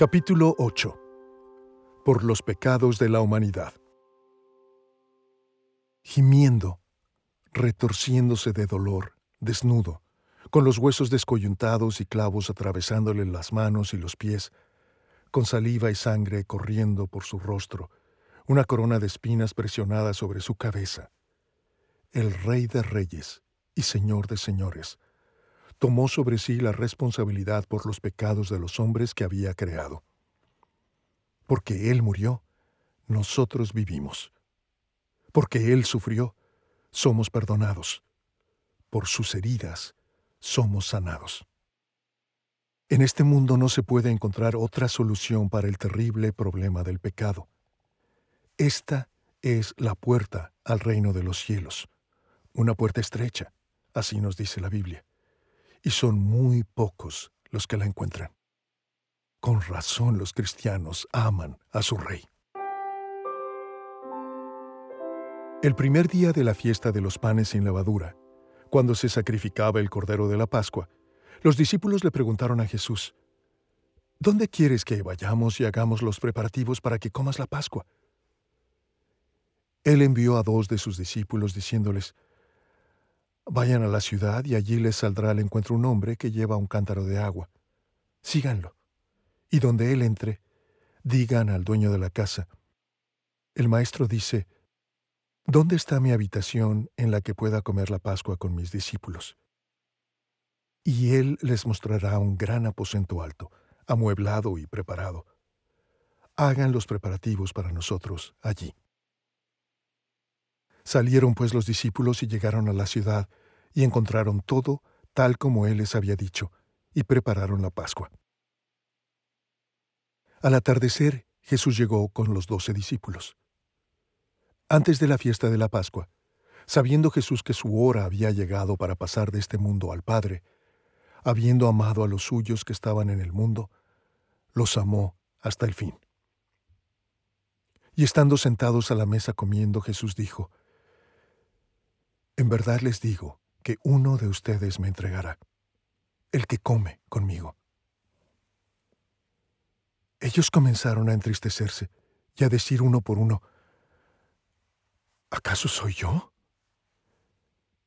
Capítulo 8 Por los pecados de la humanidad. Gimiendo, retorciéndose de dolor, desnudo, con los huesos descoyuntados y clavos atravesándole las manos y los pies, con saliva y sangre corriendo por su rostro, una corona de espinas presionada sobre su cabeza. El Rey de Reyes y Señor de Señores, tomó sobre sí la responsabilidad por los pecados de los hombres que había creado. Porque Él murió, nosotros vivimos. Porque Él sufrió, somos perdonados. Por sus heridas, somos sanados. En este mundo no se puede encontrar otra solución para el terrible problema del pecado. Esta es la puerta al reino de los cielos, una puerta estrecha, así nos dice la Biblia y son muy pocos los que la encuentran. Con razón los cristianos aman a su rey. El primer día de la fiesta de los panes sin levadura, cuando se sacrificaba el cordero de la Pascua, los discípulos le preguntaron a Jesús, ¿Dónde quieres que vayamos y hagamos los preparativos para que comas la Pascua? Él envió a dos de sus discípulos diciéndoles, Vayan a la ciudad y allí les saldrá al encuentro un hombre que lleva un cántaro de agua. Síganlo. Y donde él entre, digan al dueño de la casa, el maestro dice, ¿Dónde está mi habitación en la que pueda comer la Pascua con mis discípulos? Y él les mostrará un gran aposento alto, amueblado y preparado. Hagan los preparativos para nosotros allí. Salieron pues los discípulos y llegaron a la ciudad, y encontraron todo tal como él les había dicho, y prepararon la Pascua. Al atardecer, Jesús llegó con los doce discípulos. Antes de la fiesta de la Pascua, sabiendo Jesús que su hora había llegado para pasar de este mundo al Padre, habiendo amado a los suyos que estaban en el mundo, los amó hasta el fin. Y estando sentados a la mesa comiendo, Jesús dijo, En verdad les digo, que uno de ustedes me entregará, el que come conmigo. Ellos comenzaron a entristecerse y a decir uno por uno, ¿acaso soy yo?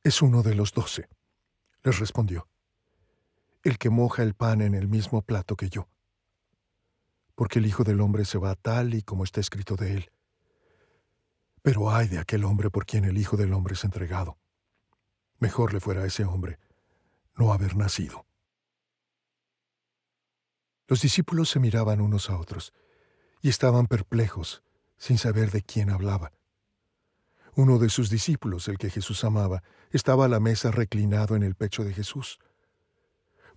Es uno de los doce, les respondió, el que moja el pan en el mismo plato que yo, porque el Hijo del Hombre se va tal y como está escrito de él. Pero ay de aquel hombre por quien el Hijo del Hombre es entregado. Mejor le fuera a ese hombre no haber nacido. Los discípulos se miraban unos a otros y estaban perplejos, sin saber de quién hablaba. Uno de sus discípulos, el que Jesús amaba, estaba a la mesa reclinado en el pecho de Jesús.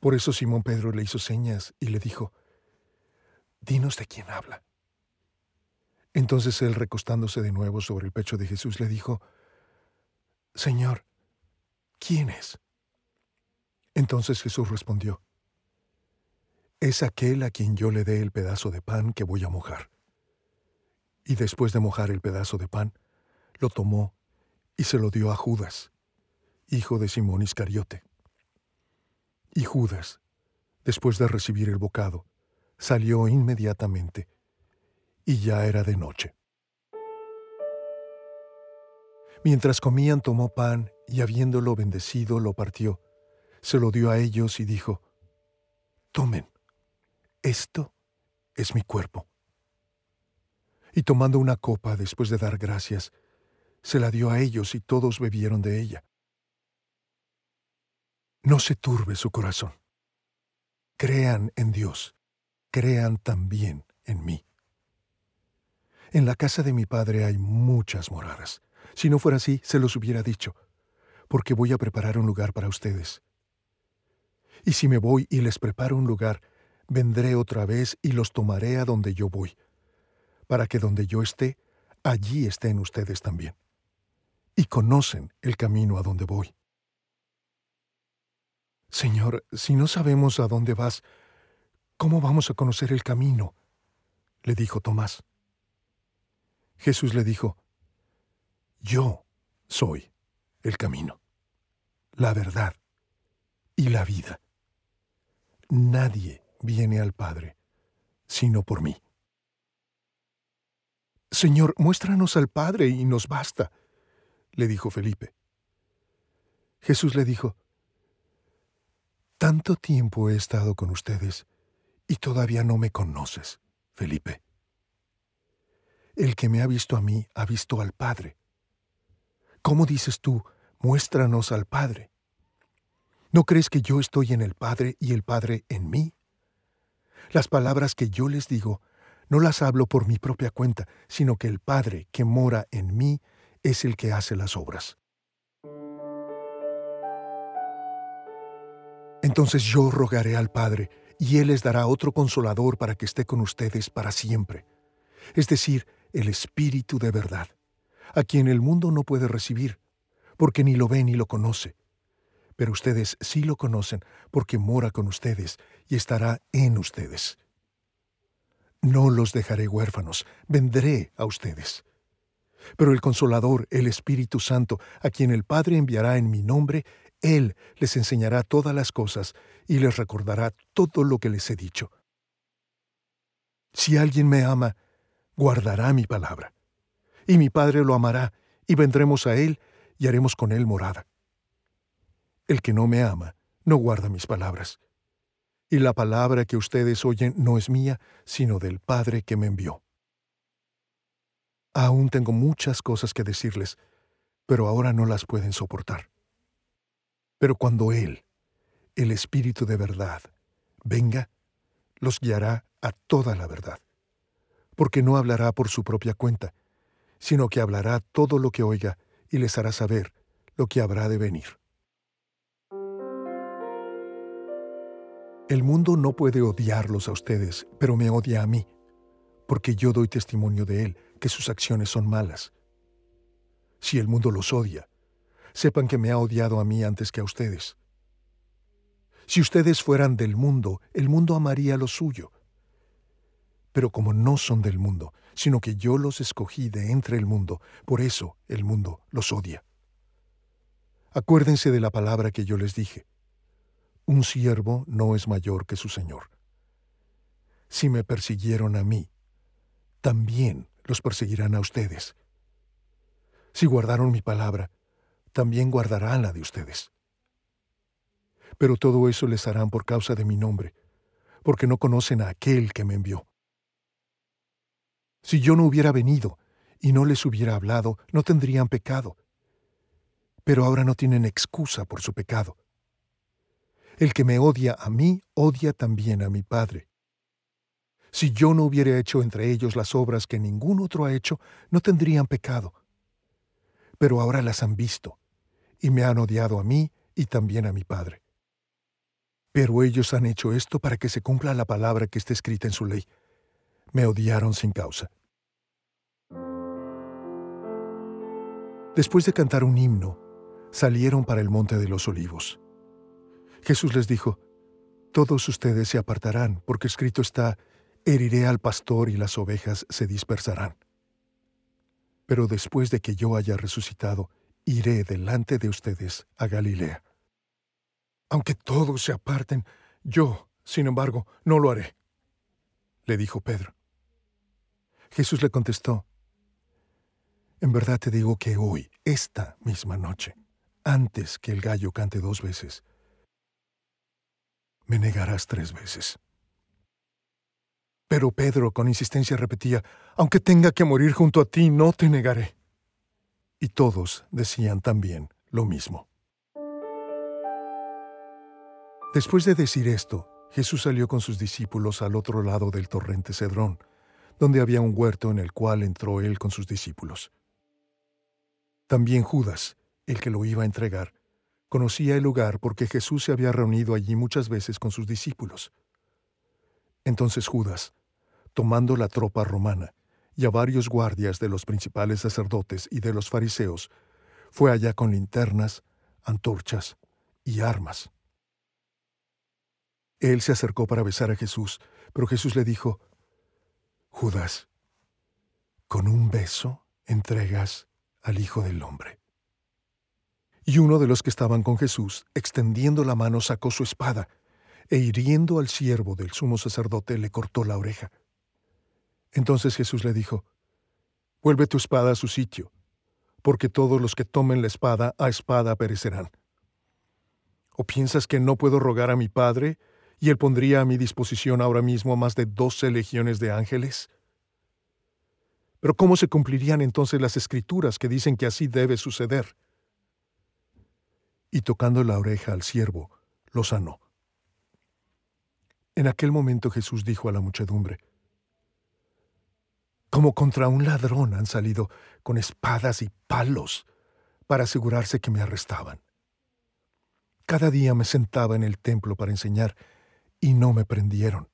Por eso Simón Pedro le hizo señas y le dijo, Dinos de quién habla. Entonces él, recostándose de nuevo sobre el pecho de Jesús, le dijo, Señor, ¿quién es? Entonces Jesús respondió, es aquel a quien yo le dé el pedazo de pan que voy a mojar. Y después de mojar el pedazo de pan, lo tomó y se lo dio a Judas, hijo de Simón Iscariote. Y Judas, después de recibir el bocado, salió inmediatamente, y ya era de noche. Mientras comían tomó pan y habiéndolo bendecido lo partió, se lo dio a ellos y dijo, Tomen, esto es mi cuerpo. Y tomando una copa después de dar gracias, se la dio a ellos y todos bebieron de ella. No se turbe su corazón. Crean en Dios, crean también en mí. En la casa de mi Padre hay muchas moradas. Si no fuera así, se los hubiera dicho, porque voy a preparar un lugar para ustedes. Y si me voy y les preparo un lugar, vendré otra vez y los tomaré a donde yo voy, para que donde yo esté, allí estén ustedes también. Y conocen el camino a donde voy. Señor, si no sabemos a dónde vas, ¿cómo vamos a conocer el camino? le dijo Tomás. Jesús le dijo, yo soy el camino, la verdad y la vida. Nadie viene al Padre sino por mí. Señor, muéstranos al Padre y nos basta, le dijo Felipe. Jesús le dijo, Tanto tiempo he estado con ustedes y todavía no me conoces, Felipe. El que me ha visto a mí ha visto al Padre. ¿Cómo dices tú, muéstranos al Padre? ¿No crees que yo estoy en el Padre y el Padre en mí? Las palabras que yo les digo no las hablo por mi propia cuenta, sino que el Padre que mora en mí es el que hace las obras. Entonces yo rogaré al Padre, y Él les dará otro consolador para que esté con ustedes para siempre, es decir, el Espíritu de verdad, a quien el mundo no puede recibir, porque ni lo ve ni lo conoce. Pero ustedes sí lo conocen, porque mora con ustedes y estará en ustedes. No los dejaré huérfanos, vendré a ustedes. Pero el Consolador, el Espíritu Santo, a quien el Padre enviará en mi nombre, Él les enseñará todas las cosas y les recordará todo lo que les he dicho. Si alguien me ama, guardará mi palabra. Y mi Padre lo amará, y vendremos a Él y haremos con Él morada. El que no me ama, no guarda mis palabras y la palabra que ustedes oyen no es mía, sino del Padre que me envió. Aún tengo muchas cosas que decirles, pero ahora no las pueden soportar. Pero cuando Él, el Espíritu de verdad, venga, los guiará a toda la verdad, porque no hablará por su propia cuenta, sino que hablará todo lo que oiga y les hará saber lo que habrá de venir. El mundo no puede odiarlos a ustedes, pero me odia a mí, porque yo doy testimonio de él, que sus acciones son malas. Si el mundo los odia, sepan que me ha odiado a mí antes que a ustedes. Si ustedes fueran del mundo, el mundo amaría lo suyo. Pero como no son del mundo, sino que yo los escogí de entre el mundo, por eso el mundo los odia. Acuérdense de la palabra que yo les dije un siervo no es mayor que su Señor. Si me persiguieron a mí, también los perseguirán a ustedes. Si guardaron mi palabra, también guardarán la de ustedes. Pero todo eso les harán por causa de mi nombre, porque no conocen a aquel que me envió. Si yo no hubiera venido y no les hubiera hablado, no tendrían pecado. Pero ahora no tienen excusa por su pecado. El que me odia a mí, odia también a mi Padre. Si yo no hubiera hecho entre ellos las obras que ningún otro ha hecho, no tendrían pecado. Pero ahora las han visto, y me han odiado a mí y también a mi Padre. Pero ellos han hecho esto para que se cumpla la palabra que está escrita en su ley. Me odiaron sin causa. Después de cantar un himno, salieron para el monte de los olivos. Jesús les dijo, Todos ustedes se apartarán, porque escrito está, heriré al pastor y las ovejas se dispersarán. Pero después de que yo haya resucitado, iré delante de ustedes a Galilea. Aunque todos se aparten, yo, sin embargo, no lo haré, le dijo Pedro. Jesús le contestó, En verdad te digo que hoy, esta misma noche, antes que el gallo cante dos veces, me negarás tres veces. Pero Pedro con insistencia repetía, aunque tenga que morir junto a ti, no te negaré. Y todos decían también lo mismo. Después de decir esto, Jesús salió con sus discípulos al otro lado del torrente Cedrón, donde había un huerto en el cual entró él con sus discípulos. También Judas, el que lo iba a entregar, Conocía el lugar porque Jesús se había reunido allí muchas veces con sus discípulos. Entonces Judas, tomando la tropa romana y a varios guardias de los principales sacerdotes y de los fariseos, fue allá con linternas, antorchas y armas. Él se acercó para besar a Jesús, pero Jesús le dijo, Judas, con un beso entregas al Hijo del Hombre. Y uno de los que estaban con Jesús, extendiendo la mano, sacó su espada, e hiriendo al siervo del sumo sacerdote, le cortó la oreja. Entonces Jesús le dijo, Vuelve tu espada a su sitio, porque todos los que tomen la espada a espada perecerán. ¿O piensas que no puedo rogar a mi Padre, y él pondría a mi disposición ahora mismo más de doce legiones de ángeles? Pero ¿cómo se cumplirían entonces las escrituras que dicen que así debe suceder? Y tocando la oreja al siervo, lo sanó. En aquel momento Jesús dijo a la muchedumbre, Como contra un ladrón han salido con espadas y palos para asegurarse que me arrestaban. Cada día me sentaba en el templo para enseñar y no me prendieron.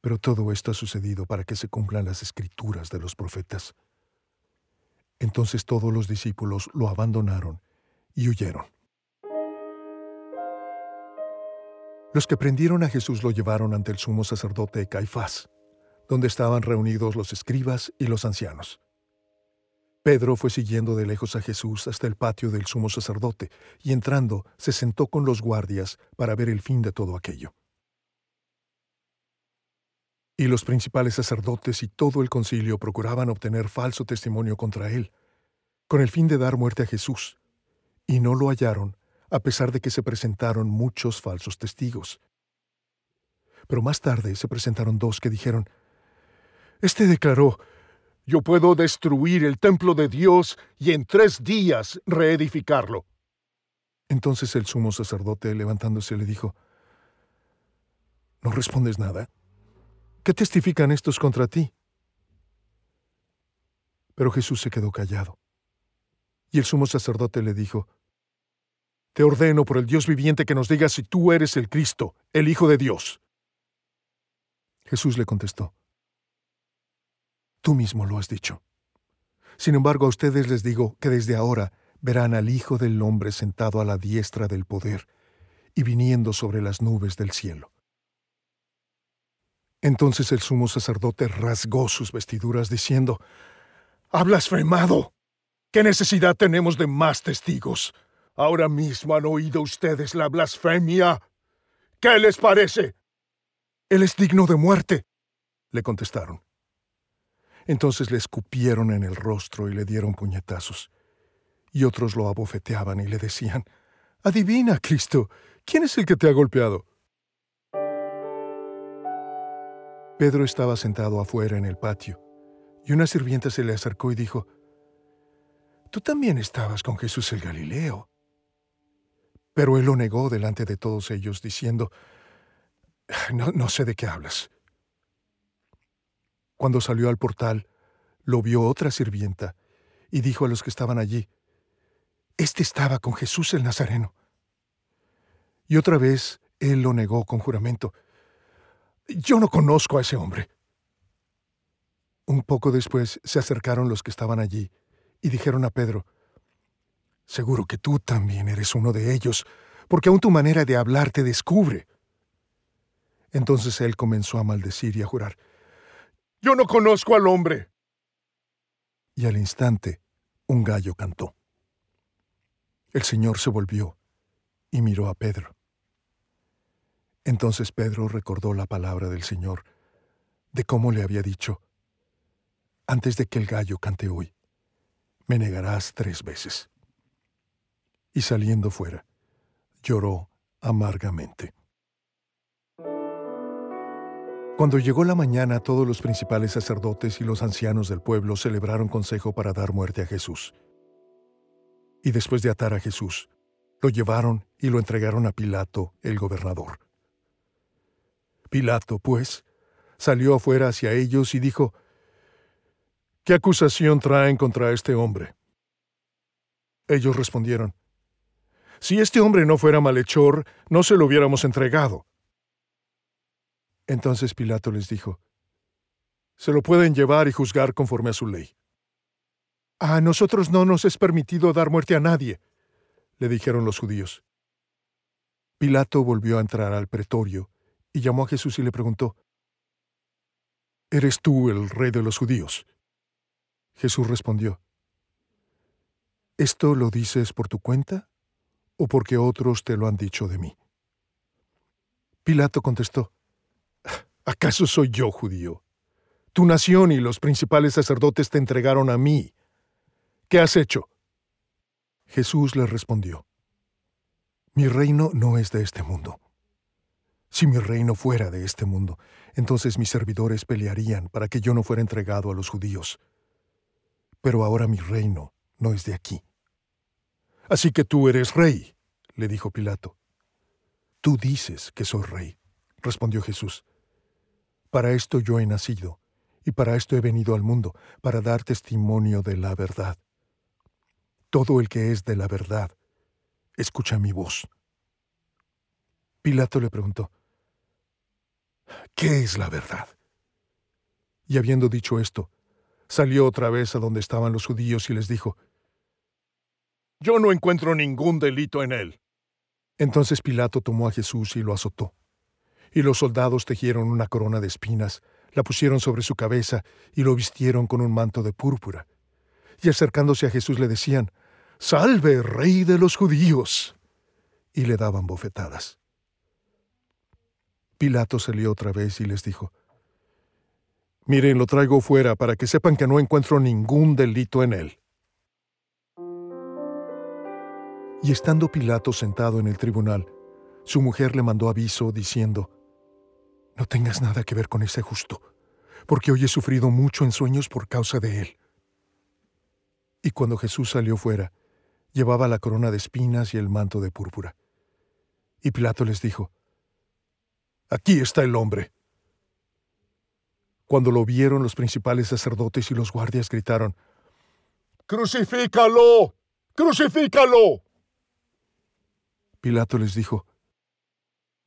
Pero todo esto ha sucedido para que se cumplan las escrituras de los profetas. Entonces todos los discípulos lo abandonaron y huyeron. Los que prendieron a Jesús lo llevaron ante el sumo sacerdote Caifás, donde estaban reunidos los escribas y los ancianos. Pedro fue siguiendo de lejos a Jesús hasta el patio del sumo sacerdote, y entrando se sentó con los guardias para ver el fin de todo aquello. Y los principales sacerdotes y todo el concilio procuraban obtener falso testimonio contra él, con el fin de dar muerte a Jesús, y no lo hallaron, a pesar de que se presentaron muchos falsos testigos. Pero más tarde se presentaron dos que dijeron, Este declaró, yo puedo destruir el templo de Dios y en tres días reedificarlo. Entonces el sumo sacerdote, levantándose, le dijo, ¿No respondes nada? ¿Qué testifican estos contra ti? Pero Jesús se quedó callado. Y el sumo sacerdote le dijo, Te ordeno por el Dios viviente que nos digas si tú eres el Cristo, el Hijo de Dios. Jesús le contestó, Tú mismo lo has dicho. Sin embargo, a ustedes les digo que desde ahora verán al Hijo del Hombre sentado a la diestra del poder y viniendo sobre las nubes del cielo. Entonces el sumo sacerdote rasgó sus vestiduras diciendo, ¡Ha blasfemado! ¿Qué necesidad tenemos de más testigos? Ahora mismo han oído ustedes la blasfemia. ¿Qué les parece? Él es digno de muerte, le contestaron. Entonces le escupieron en el rostro y le dieron puñetazos. Y otros lo abofeteaban y le decían, Adivina, Cristo, ¿quién es el que te ha golpeado? Pedro estaba sentado afuera en el patio, y una sirvienta se le acercó y dijo, Tú también estabas con Jesús el Galileo. Pero él lo negó delante de todos ellos, diciendo, No, sé de qué hablas. Cuando salió al portal, lo vio otra sirvienta y dijo a los que estaban allí, Este estaba con Jesús el Nazareno. Y otra vez él lo negó con juramento, Yo no conozco a ese hombre. Un poco después se acercaron los que estaban allí y dijeron a Pedro, Seguro que tú también eres uno de ellos, porque aún tu manera de hablar te descubre. Entonces él comenzó a maldecir y a jurar, yo no conozco al hombre. Y al instante, un gallo cantó. El Señor se volvió y miró a Pedro. Entonces Pedro recordó la palabra del Señor, de cómo le había dicho, antes de que el gallo cante hoy, me negarás tres veces. Y saliendo fuera, lloró amargamente. Cuando llegó la mañana, todos los principales sacerdotes y los ancianos del pueblo celebraron consejo para dar muerte a Jesús. Y después de atar a Jesús, lo llevaron y lo entregaron a Pilato, el gobernador. Pilato, pues, salió afuera hacia ellos y dijo, ¿Qué acusación traen contra este hombre? Ellos respondieron, Si este hombre no fuera malhechor, no se lo hubiéramos entregado. Entonces Pilato les dijo, Se lo pueden llevar y juzgar conforme a su ley. A nosotros no nos es permitido dar muerte a nadie, le dijeron los judíos. Pilato volvió a entrar al pretorio y llamó a Jesús y le preguntó, ¿Eres tú el rey de los judíos? Jesús respondió, ¿Esto lo dices por tu cuenta o porque otros te lo han dicho de mí? Pilato contestó, ¿Acaso soy yo judío? Tu nación y los principales sacerdotes te entregaron a mí. ¿Qué has hecho? Jesús le respondió, Mi reino no es de este mundo. Si mi reino fuera de este mundo, entonces mis servidores pelearían para que yo no fuera entregado a los judíos. Pero ahora mi reino no es de aquí. Así que tú eres rey, le dijo Pilato. Tú dices que soy rey, respondió Jesús. Para esto yo he nacido, y para esto he venido al mundo, para dar testimonio de la verdad. Todo el que es de la verdad, escucha mi voz. Pilato le preguntó, ¿qué es la verdad? Y habiendo dicho esto, salió otra vez a donde estaban los judíos y les dijo, Yo no encuentro ningún delito en él. Entonces Pilato tomó a Jesús y lo azotó. Y los soldados tejieron una corona de espinas, la pusieron sobre su cabeza y lo vistieron con un manto de púrpura. Y acercándose a Jesús le decían, Salve, rey de los judíos. Y le daban bofetadas. Pilato salió otra vez y les dijo, Miren, lo traigo fuera para que sepan que no encuentro ningún delito en él. Y estando Pilato sentado en el tribunal, su mujer le mandó aviso diciendo, No tengas nada que ver con ese justo, porque hoy he sufrido mucho en sueños por causa de él. Y cuando Jesús salió fuera, llevaba la corona de espinas y el manto de púrpura. Y Pilato les dijo, Aquí está el hombre. Cuando lo vieron los principales sacerdotes y los guardias gritaron, ¡Crucifícalo! ¡Crucifícalo! Pilato les dijo,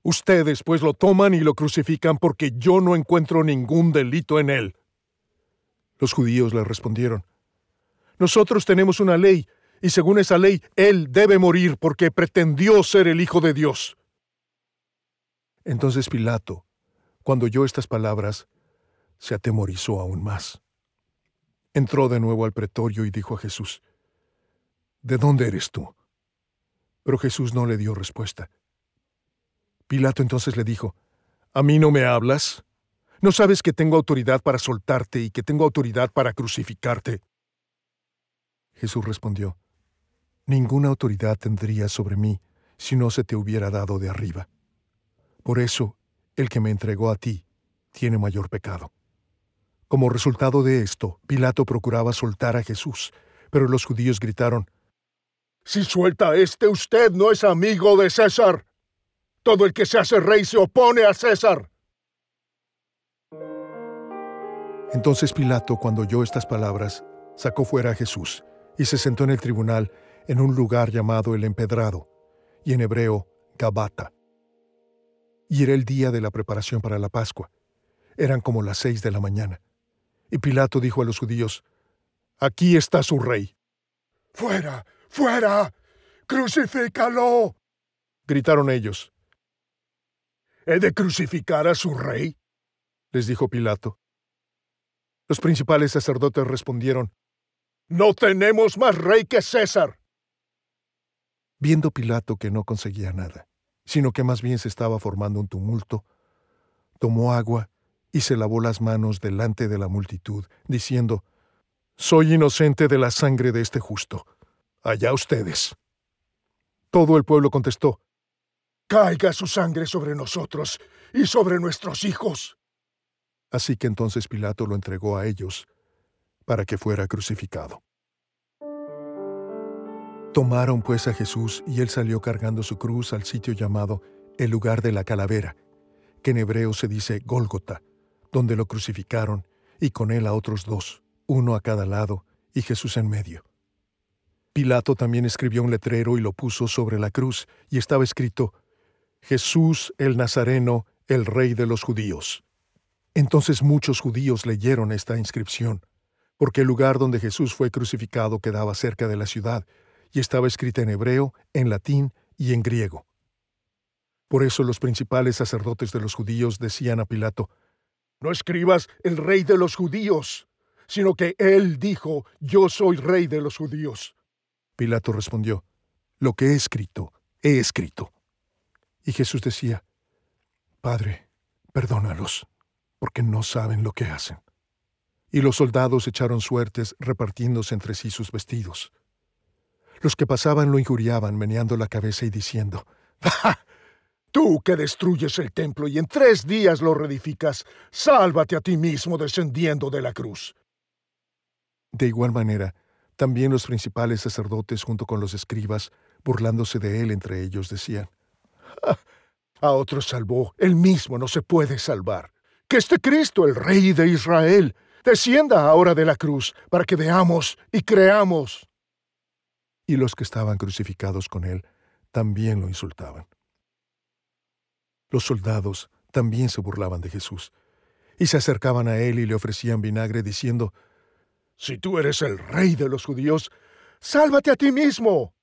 Ustedes pues lo toman y lo crucifican porque yo no encuentro ningún delito en él. Los judíos le respondieron, Nosotros tenemos una ley, y según esa ley, él debe morir porque pretendió ser el Hijo de Dios. Entonces Pilato, cuando oyó estas palabras, se atemorizó aún más. Entró de nuevo al pretorio y dijo a Jesús, ¿De dónde eres tú? Pero Jesús no le dio respuesta. Pilato entonces le dijo, ¿A mí no me hablas? ¿No sabes que tengo autoridad para soltarte y que tengo autoridad para crucificarte? Jesús respondió, Ninguna autoridad tendría sobre mí si no se te hubiera dado de arriba. Por eso, el que me entregó a ti tiene mayor pecado. Como resultado de esto, Pilato procuraba soltar a Jesús, pero los judíos gritaron, Si suelta a este usted no es amigo de César. Todo el que se hace rey se opone a César. Entonces Pilato, cuando oyó estas palabras, sacó fuera a Jesús y se sentó en el tribunal en un lugar llamado el Empedrado, y en hebreo Gabata y era el día de la preparación para la Pascua. Eran como las seis de la mañana. Y Pilato dijo a los judíos, Aquí está su rey. Fuera, fuera, crucifícalo. gritaron ellos. ¿He de crucificar a su rey? les dijo Pilato. Los principales sacerdotes respondieron, No tenemos más rey que César. Viendo Pilato que no conseguía nada, sino que más bien se estaba formando un tumulto, tomó agua y se lavó las manos delante de la multitud, diciendo, Soy inocente de la sangre de este justo. Allá ustedes. Todo el pueblo contestó, Caiga su sangre sobre nosotros y sobre nuestros hijos. Así que entonces Pilato lo entregó a ellos para que fuera crucificado. Tomaron pues a Jesús y él salió cargando su cruz al sitio llamado el lugar de la calavera, que en hebreo se dice Gólgota, donde lo crucificaron, y con él a otros dos, uno a cada lado, y Jesús en medio. Pilato también escribió un letrero y lo puso sobre la cruz, y estaba escrito, Jesús el Nazareno, el Rey de los judíos. Entonces muchos judíos leyeron esta inscripción, porque el lugar donde Jesús fue crucificado quedaba cerca de la ciudad, y estaba escrita en hebreo, en latín y en griego. Por eso los principales sacerdotes de los judíos decían a Pilato, No escribas el rey de los judíos, sino que él dijo, Yo soy rey de los judíos. Pilato respondió, Lo que he escrito, he escrito. Y Jesús decía, Padre, perdónalos, porque no saben lo que hacen. Y los soldados echaron suertes repartiéndose entre sí sus vestidos. Los que pasaban lo injuriaban, meneando la cabeza y diciendo, ¡Ja! Tú que destruyes el templo y en tres días lo reedificas, sálvate a ti mismo descendiendo de la cruz. De igual manera, también los principales sacerdotes junto con los escribas, burlándose de él entre ellos, decían, A otro salvó, él mismo no se puede salvar. Que este Cristo, el Rey de Israel, descienda ahora de la cruz para que veamos y creamos. Y los que estaban crucificados con él también lo insultaban. Los soldados también se burlaban de Jesús y se acercaban a él y le ofrecían vinagre diciendo, Si tú eres el rey de los judíos, sálvate a ti mismo.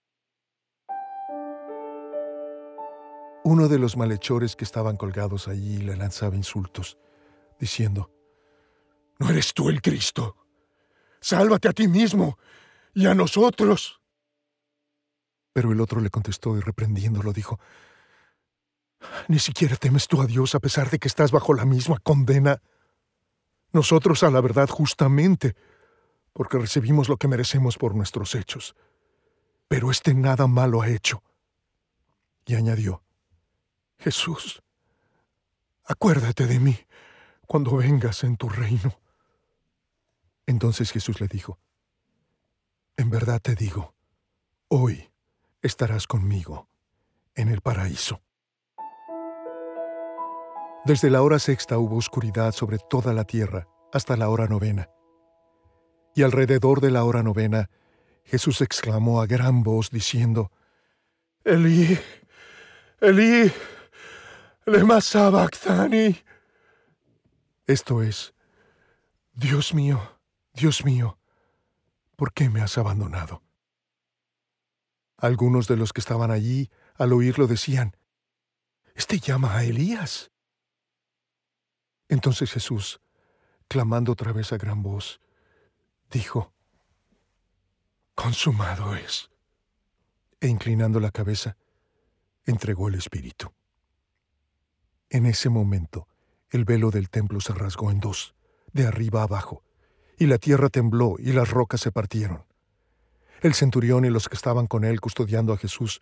Uno de los malhechores que estaban colgados allí le lanzaba insultos, diciendo, ¿No eres tú el Cristo? Sálvate a ti mismo y a nosotros. Pero el otro le contestó y reprendiéndolo dijo, ni siquiera temes tú a Dios a pesar de que estás bajo la misma condena. Nosotros a la verdad justamente, porque recibimos lo que merecemos por nuestros hechos. Pero este nada malo ha hecho. Y añadió, Jesús, acuérdate de mí cuando vengas en tu reino. Entonces Jesús le dijo, En verdad te digo, hoy estarás conmigo en el paraíso. Desde la hora sexta hubo oscuridad sobre toda la tierra hasta la hora novena. Y alrededor de la hora novena, Jesús exclamó a gran voz diciendo, Elí, Elí, lema sabachthani. Esto es, Dios mío, Dios mío, ¿por qué me has abandonado? Algunos de los que estaban allí, al oírlo, decían, Este llama a Elías. Entonces Jesús, clamando otra vez a gran voz, dijo, Consumado es. E inclinando la cabeza, entregó el Espíritu. En ese momento, el velo del templo se rasgó en dos, de arriba abajo, y la tierra tembló y las rocas se partieron. El centurión y los que estaban con él custodiando a Jesús,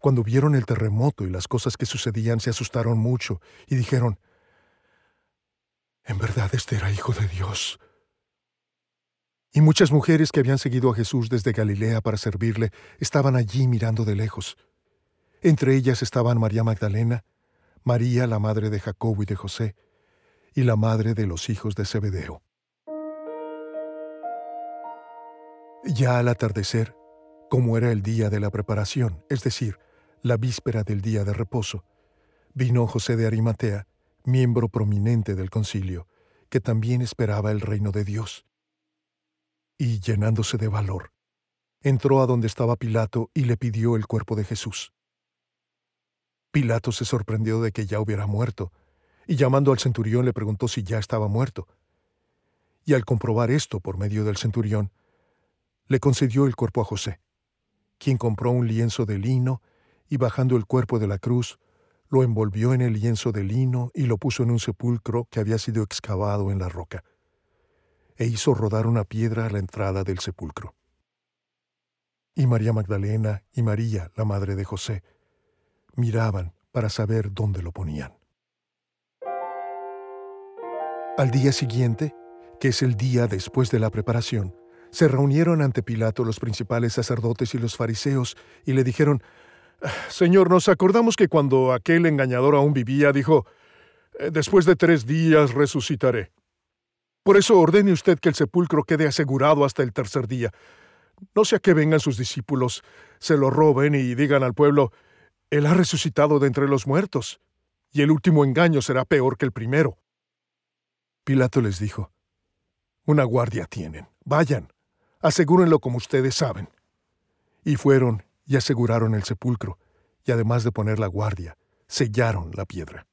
cuando vieron el terremoto y las cosas que sucedían, se asustaron mucho y dijeron, en verdad este era hijo de Dios. Y muchas mujeres que habían seguido a Jesús desde Galilea para servirle estaban allí mirando de lejos. Entre ellas estaban María Magdalena, María la madre de Jacobo y de José, y la madre de los hijos de Zebedeo. Ya al atardecer, como era el día de la preparación, es decir, la víspera del día de reposo, vino José de Arimatea, miembro prominente del concilio, que también esperaba el reino de Dios. Y, llenándose de valor, entró a donde estaba Pilato y le pidió el cuerpo de Jesús. Pilato se sorprendió de que ya hubiera muerto, y llamando al centurión le preguntó si ya estaba muerto. Y al comprobar esto por medio del centurión, le concedió el cuerpo a José, quien compró un lienzo de lino y bajando el cuerpo de la cruz, lo envolvió en el lienzo de lino y lo puso en un sepulcro que había sido excavado en la roca, e hizo rodar una piedra a la entrada del sepulcro. Y María Magdalena y María, la madre de José, miraban para saber dónde lo ponían. Al día siguiente, que es el día después de la preparación, se reunieron ante Pilato los principales sacerdotes y los fariseos y le dijeron, Señor, nos acordamos que cuando aquel engañador aún vivía, dijo, eh, después de tres días resucitaré. Por eso ordene usted que el sepulcro quede asegurado hasta el tercer día. No sea que vengan sus discípulos, se lo roben y digan al pueblo, Él ha resucitado de entre los muertos, y el último engaño será peor que el primero. Pilato les dijo, Una guardia tienen, vayan, asegúrenlo como ustedes saben. Y fueron y aseguraron el sepulcro, y además de poner la guardia, sellaron la piedra.